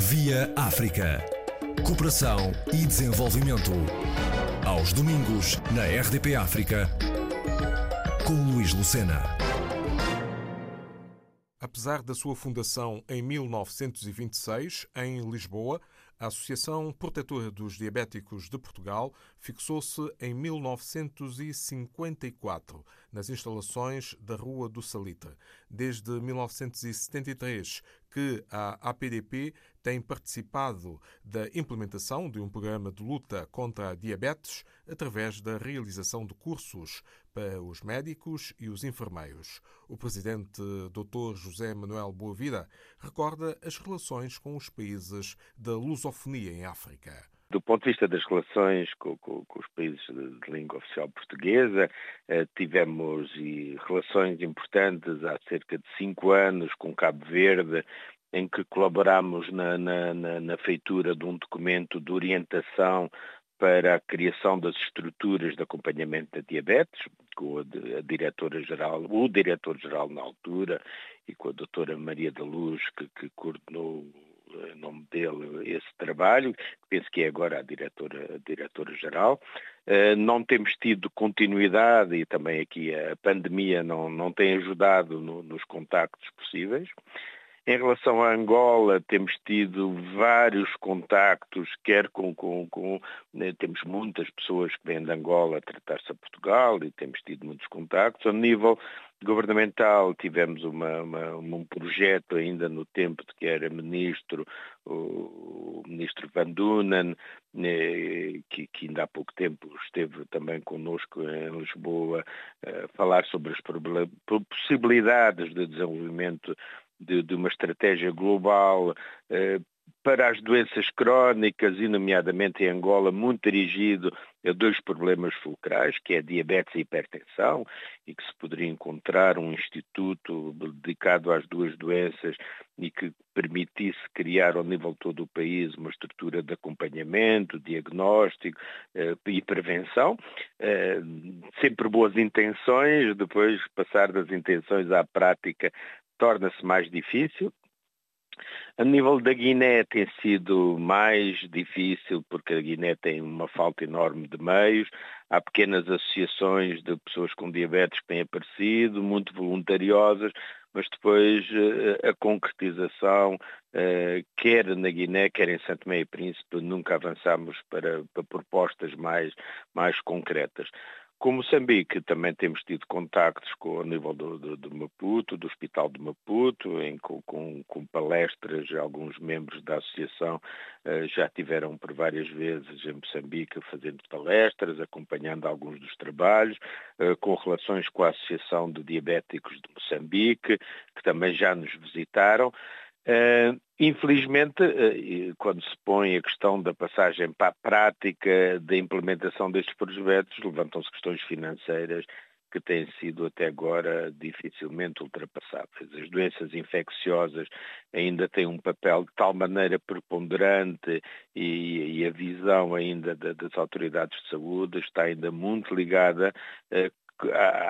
Via África. Cooperação e desenvolvimento. Aos domingos, na RDP África, com Luís Lucena. Apesar da sua fundação em 1926, em Lisboa, a Associação Protetora dos Diabéticos de Portugal fixou-se em 1954 nas instalações da Rua do Salitre. Desde 1973 que a APDP tem participado da implementação de um programa de luta contra a diabetes através da realização de cursos para os médicos e os enfermeiros. O presidente Dr. José Manuel Boavida recorda as relações com os países da lusofonia em África. Do ponto de vista das relações com, com, com os países de, de, língua oficial portuguesa, eh, tivemos e, relações importantes há cerca de cinco anos com Cabo Verde, em que colaboramos na, na, na, na feitura de um documento de orientação para a criação das estruturas de acompanhamento da diabetes, com a, diretora-geral, o diretor-geral na altura, e com a doutora Maria da Luz, que, que coordenou em nome dele esse trabalho, penso que é agora a diretora, diretora-geral. Uh, não temos tido continuidade e também aqui a pandemia não, não tem ajudado no, nos contactos possíveis. Em relação à Angola, temos tido vários contactos, quer com, com, com né, temos muitas pessoas que vêm de Angola a tratar-se a Portugal e temos tido muitos contactos. A nível governamental tivemos uma, uma, um projeto ainda no tempo de que era ministro, o, ministro Van Dunen, né, que, que, ainda há pouco tempo esteve também connosco em Lisboa, a falar sobre as possibilidades de desenvolvimento de, de uma estratégia global eh, para as doenças crónicas, e nomeadamente em Angola, muito dirigido a dois problemas fulcrais, que é diabetes e hipertensão, e que se poderia encontrar um instituto dedicado às duas doenças e que permitisse criar ao nível de todo o país uma estrutura de acompanhamento, diagnóstico eh, e prevenção. Eh, sempre boas intenções, depois passar das intenções à prática torna-se mais difícil. A nível da Guiné tem sido mais difícil porque a Guiné tem uma falta enorme de meios. Há pequenas associações de pessoas com diabetes que têm aparecido, muito voluntariosas, mas depois eh, a concretização, eh, quer na Guiné, quer em Santo Meio Príncipe, nunca avançamos para, para propostas mais, mais concretas. Com Moçambique também temos tido contactos com o nível do, do, do Maputo, do Hospital de Maputo, em, com, com, palestras, alguns membros da associação uh, já tiveram por várias vezes em Moçambique fazendo palestras, acompanhando alguns dos trabalhos, uh, com relações com a Associação de Diabéticos de Moçambique, que também já nos visitaram. Uh, infelizmente, uh, quando se põe a questão da passagem para a prática da implementação destes projetos, levantam-se questões financeiras que têm sido até agora dificilmente ultrapassáveis. As doenças infecciosas ainda têm um papel de tal maneira preponderante e, e a visão ainda das autoridades de saúde está ainda muito ligada uh,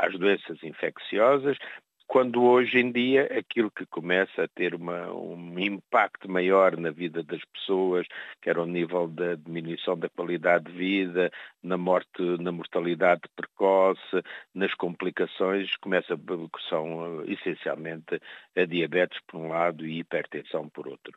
às doenças infecciosas, quando hoje em dia aquilo que começa a ter uma, um impacto maior na vida das pessoas, quer ao nível da diminuição da qualidade de vida, na morte, na mortalidade precoce, nas complicações, começa que são eh, essencialmente a diabetes por um lado e hipertensão por outro.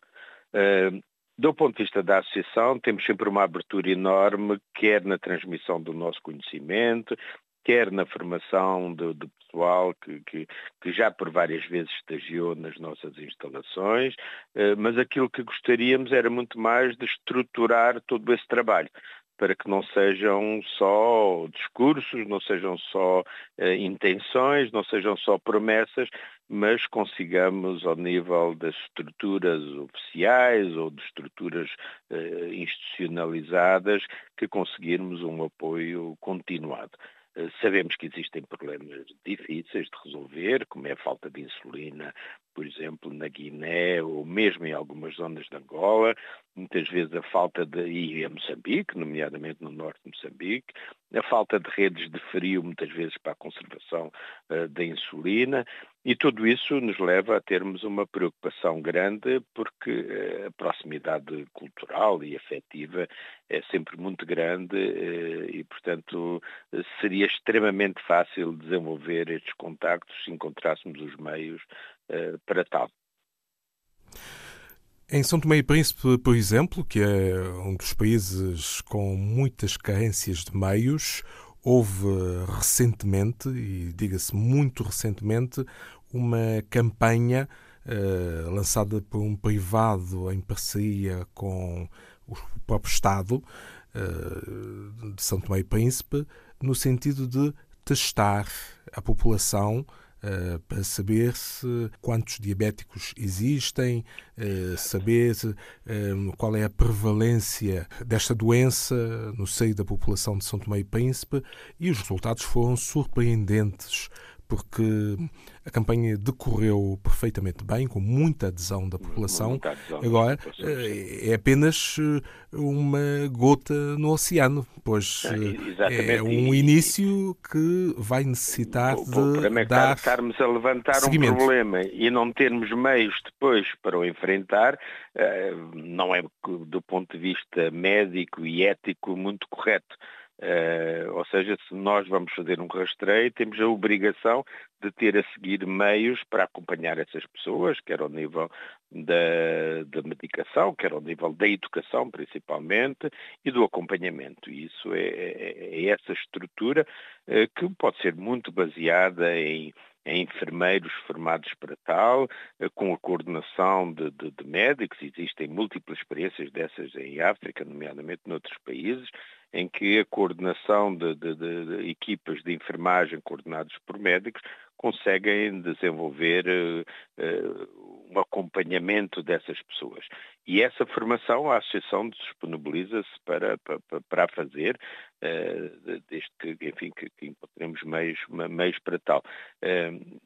Uh, do ponto de vista da associação, temos sempre uma abertura enorme, quer na transmissão do nosso conhecimento, quer na formação do, do pessoal que, que, que, já por várias vezes estagiou nas nossas instalações, eh, mas aquilo que gostaríamos era muito mais de estruturar todo esse trabalho para que não sejam só discursos, não sejam só eh, intenções, não sejam só promessas, mas consigamos ao nível das estruturas oficiais ou de estruturas eh, institucionalizadas que conseguirmos um apoio continuado. Eh, sabemos que existem problemas difíceis de resolver, como é a falta de insulina por exemplo, na Guiné ou mesmo em algumas zonas de Angola, muitas vezes a falta de, e em Moçambique, nomeadamente no norte de Moçambique, a falta de redes de frio, muitas vezes para a conservação uh, da insulina, e tudo isso nos leva a termos uma preocupação grande, porque uh, a proximidade cultural e afetiva é sempre muito grande uh, e, portanto, seria extremamente fácil desenvolver estes contactos se encontrássemos os meios para tal. Em São Tomé e Príncipe, por exemplo, que é um dos países com muitas carências de meios, houve recentemente, e diga-se muito recentemente, uma campanha uh, lançada por um privado em parceria com o próprio Estado uh, de São Tomé e Príncipe, no sentido de testar a população uh, para saber se quantos diabéticos existem, uh, saber uh, qual é a prevalência desta doença no seio da população de São Tomé e Príncipe. E os resultados foram surpreendentes porque a campanha decorreu perfeitamente bem, com muita adesão da população. Adesão Agora, da população, é apenas eh, uma gota no oceano, pois é, é um início que vai necessitar o, de é dar estarmos a levantar seguimento. um problema e não termos meios depois para o enfrentar, eh, não é do ponto de vista médico e ético muito correto. Uh, ou seja, se nós vamos fazer um rastreio, temos a obrigação de ter a seguir meios para acompanhar essas pessoas, quer ao nível da, da medicação, quer ao nível da educação, principalmente, e do acompanhamento. E isso é, é, é essa estrutura uh, que pode ser muito baseada em enfermeiros formados para tal, eh, com a coordenação de, de, de, médicos. Existem múltiplas experiências dessas em África, nomeadamente noutros países, em que a coordenação de, de, de equipas de enfermagem coordenados por médicos conseguem desenvolver uh, um acompanhamento dessas pessoas. E essa formação a Associação disponibiliza-se para, para, para fazer, uh, desde que, enfim, que, que encontremos meios, meios para tal. Uh,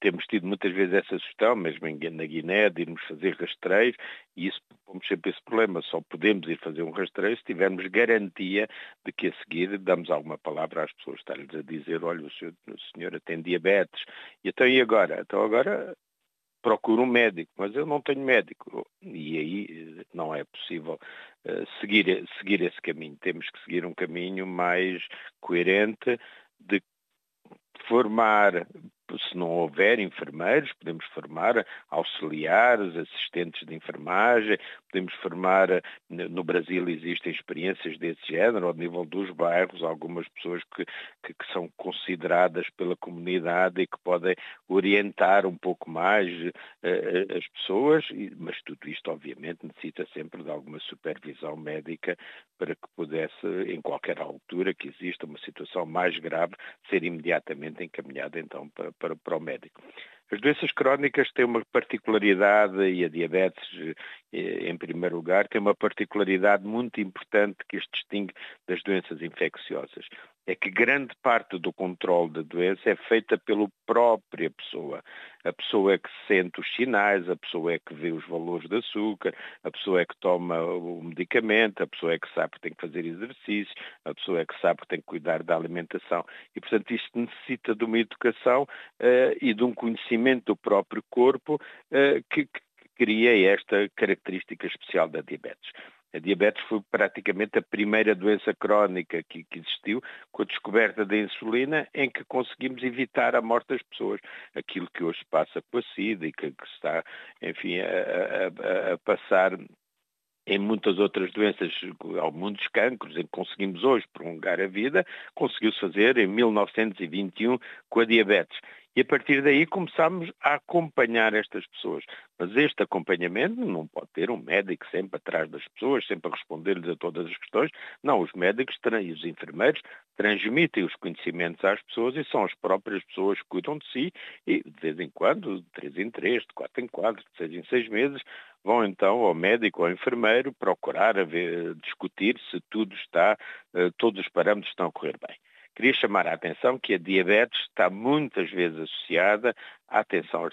temos tido muitas vezes essa sugestão, mesmo na Guiné, de irmos fazer rastreios, e isso, vamos sempre esse problema, só podemos ir fazer um rastreio se tivermos garantia de que a seguir damos alguma palavra às pessoas, estar-lhes a dizer, olha, o senhor, o senhor tem diabetes, e então e agora? Então agora procuro um médico, mas eu não tenho médico. E aí eh, não é possível uh, seguir, seguir esse caminho. Temos que seguir um caminho mais coerente de formar se não houver enfermeiros, podemos formar auxiliares, assistentes de enfermagem, podemos formar, no Brasil existem experiências desse género, ao nível dos bairros, algumas pessoas que, que, que são consideradas pela comunidade e que podem orientar um pouco mais uh, as pessoas, mas tudo isto obviamente necessita sempre de alguma supervisão médica para que pudesse, em qualquer altura que exista uma situação mais grave, ser imediatamente encaminhada então para, para, para o médico. As doenças crónicas têm uma particularidade, e a diabetes, eh, em primeiro lugar, tem uma particularidade muito importante que as distingue das doenças infecciosas. É que grande parte do controle da doença é feita pela própria pessoa. A pessoa é que sente os sinais, a pessoa é que vê os valores de açúcar, a pessoa é que toma o medicamento, a pessoa é que sabe que tem que fazer exercício, a pessoa é que sabe que tem que cuidar da alimentação. E, portanto, isto necessita de uma educação uh, e de um conhecimento do próprio corpo uh, que, que cria esta característica especial da diabetes. A diabetes foi praticamente a primeira doença crónica que, que, existiu, com a descoberta da insulina, em que conseguimos evitar a morte das pessoas. Aquilo que hoje passa com a SIDA e que, que está, enfim, a, a, a passar em muitas outras doenças, ao mundo dos cancros, em que conseguimos hoje prolongar a vida, conseguiu-se fazer em 1921 com a diabetes. E a partir daí começámos a acompanhar estas pessoas. Mas este acompanhamento não pode ter um médico sempre atrás das pessoas, sempre a responder-lhes a todas as questões. Não, os médicos e os enfermeiros transmitem os conhecimentos às pessoas e são as próprias pessoas que cuidam de si e de vez em quando, de três em três, de quatro em quatro, de seis em seis meses, vão então ao médico ou ao enfermeiro procurar ver, discutir se tudo está, eh, todos os parâmetros estão a correr bem. Queria chamar a atenção que a diabetes está muitas vezes associada à tensão,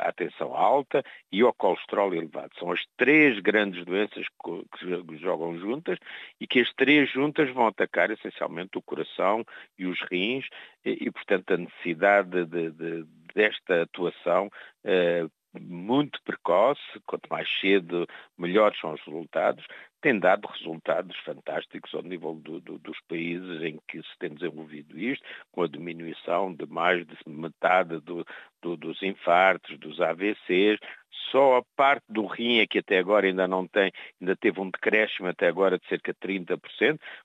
à tensão alta e ao colesterol elevado. São as três grandes doenças que jogam juntas e que as três juntas vão atacar essencialmente o coração e os rins e, portanto, a necessidade de, de, desta atuação eh, muito precoce, quanto mais cedo, melhores são os resultados, tem dado resultados fantásticos ao nível do, do, dos países em que se tem desenvolvido isto, com a diminuição de mais de metade do, dos infartos, dos AVCs, só a parte do rim é que até agora ainda não tem, ainda teve um decréscimo até agora de cerca de 30%,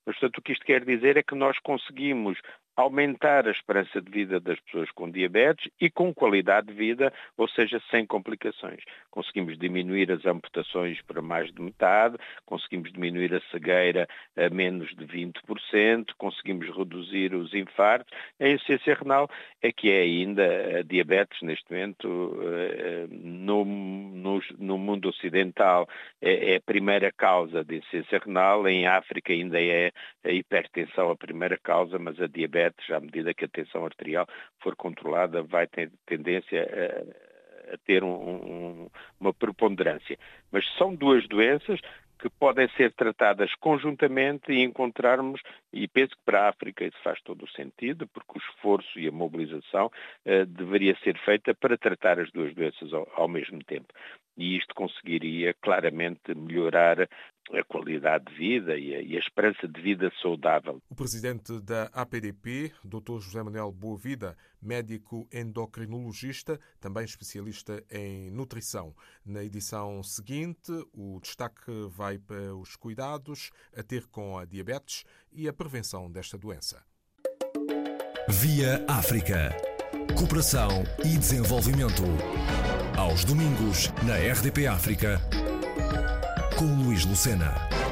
mas portanto o que isto quer dizer é que nós conseguimos aumentar a esperança de vida das pessoas com diabetes e com qualidade de vida, ou seja, sem complicações. Conseguimos diminuir as amputações para mais de metade, conseguimos diminuir a cegueira a menos de 20%, conseguimos reduzir os infartos. A insuficiência renal é que é ainda a diabetes neste momento eh, no, no, no mundo ocidental é, é a primeira causa de insuficiência renal, em África ainda é a hipertensão a primeira causa, mas a diabetes à medida que a tensão arterial for controlada, vai ter tendência a, a ter um, um, uma preponderância. Mas são duas doenças que podem ser tratadas conjuntamente e encontrarmos, e penso que para a África isso faz todo o sentido, porque o esforço e a mobilização uh, deveria ser feita para tratar as duas doenças ao, ao mesmo tempo. E isto conseguiria claramente melhorar a qualidade de vida e a, e a, esperança de vida saudável. O presidente da APDP, Dr. José Manuel Boavida, médico endocrinologista, também especialista em nutrição. Na edição seguinte, o destaque vai para os cuidados a ter com a diabetes e a prevenção desta doença. Via África. Cooperação e desenvolvimento. Aos domingos, na RDP África com Luís Lucena.